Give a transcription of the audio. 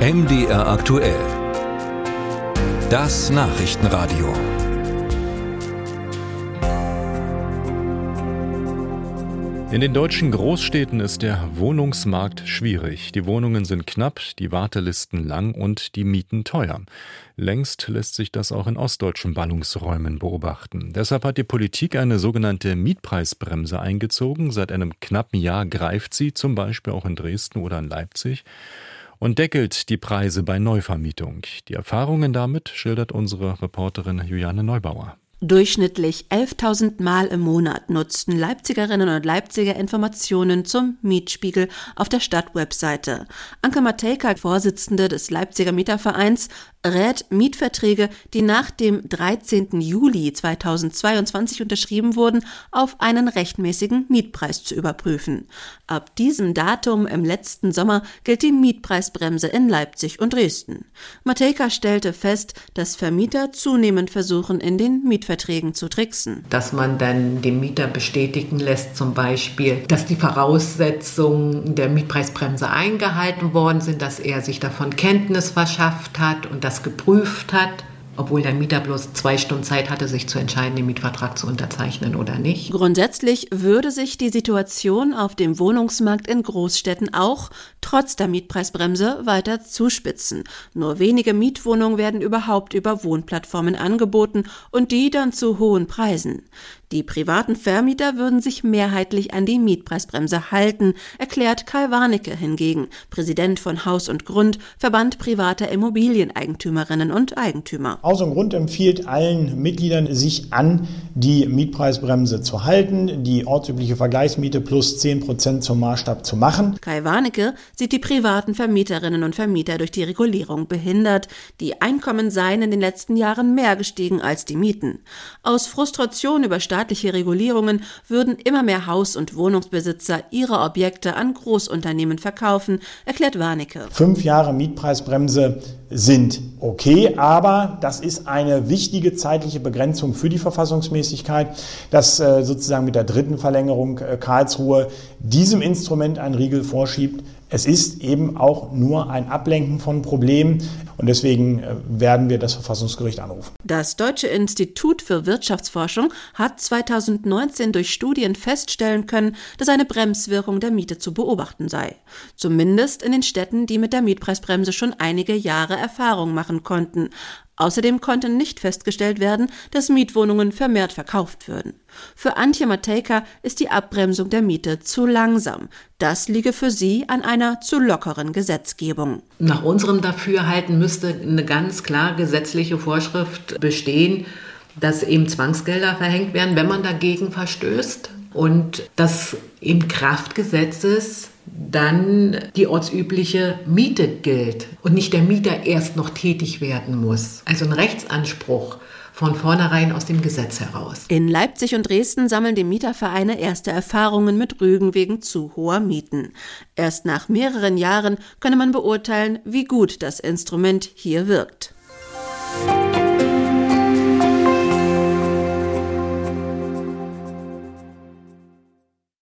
MDR aktuell. Das Nachrichtenradio. In den deutschen Großstädten ist der Wohnungsmarkt schwierig. Die Wohnungen sind knapp, die Wartelisten lang und die Mieten teuer. Längst lässt sich das auch in ostdeutschen Ballungsräumen beobachten. Deshalb hat die Politik eine sogenannte Mietpreisbremse eingezogen. Seit einem knappen Jahr greift sie, zum Beispiel auch in Dresden oder in Leipzig und deckelt die Preise bei Neuvermietung. Die Erfahrungen damit schildert unsere Reporterin Juliane Neubauer. Durchschnittlich 11.000 Mal im Monat nutzten Leipzigerinnen und Leipziger Informationen zum Mietspiegel auf der Stadtwebseite. Anke Matejka, Vorsitzende des Leipziger Mietervereins, rät Mietverträge, die nach dem 13. Juli 2022 unterschrieben wurden, auf einen rechtmäßigen Mietpreis zu überprüfen. Ab diesem Datum im letzten Sommer gilt die Mietpreisbremse in Leipzig und Dresden. Matejka stellte fest, dass Vermieter zunehmend versuchen, in den Mietverträgen zu tricksen. Dass man dann dem Mieter bestätigen lässt, zum Beispiel, dass die Voraussetzungen der Mietpreisbremse eingehalten worden sind, dass er sich davon Kenntnis verschafft hat und das geprüft hat, obwohl der Mieter bloß zwei Stunden Zeit hatte, sich zu entscheiden, den Mietvertrag zu unterzeichnen oder nicht. Grundsätzlich würde sich die Situation auf dem Wohnungsmarkt in Großstädten auch trotz der Mietpreisbremse weiter zuspitzen. Nur wenige Mietwohnungen werden überhaupt über Wohnplattformen angeboten und die dann zu hohen Preisen. Die privaten Vermieter würden sich mehrheitlich an die Mietpreisbremse halten, erklärt Kai Warnecke hingegen, Präsident von Haus und Grund, Verband privater Immobilieneigentümerinnen und Eigentümer. Haus und Grund empfiehlt allen Mitgliedern, sich an die Mietpreisbremse zu halten, die ortsübliche Vergleichsmiete plus 10 Prozent zum Maßstab zu machen. Kai Warnecke sieht die privaten Vermieterinnen und Vermieter durch die Regulierung behindert. Die Einkommen seien in den letzten Jahren mehr gestiegen als die Mieten. Aus Frustration über staatliche Regulierungen würden immer mehr Haus- und Wohnungsbesitzer ihre Objekte an Großunternehmen verkaufen, erklärt Warnecke. Fünf Jahre Mietpreisbremse sind okay, aber das ist eine wichtige zeitliche Begrenzung für die Verfassungsmäßigkeit, dass äh, sozusagen mit der dritten Verlängerung äh, Karlsruhe diesem Instrument einen Riegel vorschiebt. Es ist eben auch nur ein Ablenken von Problemen und deswegen äh, werden wir das Verfassungsgericht anrufen. Das Deutsche Institut für Wirtschaftsforschung hat 2019 durch Studien feststellen können, dass eine Bremswirkung der Miete zu beobachten sei. Zumindest in den Städten, die mit der Mietpreisbremse schon einige Jahre Erfahrung machen konnten. Außerdem konnte nicht festgestellt werden, dass Mietwohnungen vermehrt verkauft würden. Für Antje Matejka ist die Abbremsung der Miete zu langsam. Das liege für sie an einer zu lockeren Gesetzgebung. Nach unserem Dafürhalten müsste eine ganz klar gesetzliche Vorschrift bestehen, dass eben Zwangsgelder verhängt werden, wenn man dagegen verstößt und dass im Kraft Gesetzes dann die ortsübliche Miete gilt und nicht der Mieter erst noch tätig werden muss. Also ein Rechtsanspruch von vornherein aus dem Gesetz heraus. In Leipzig und Dresden sammeln die Mietervereine erste Erfahrungen mit Rügen wegen zu hoher Mieten. Erst nach mehreren Jahren könne man beurteilen, wie gut das Instrument hier wirkt.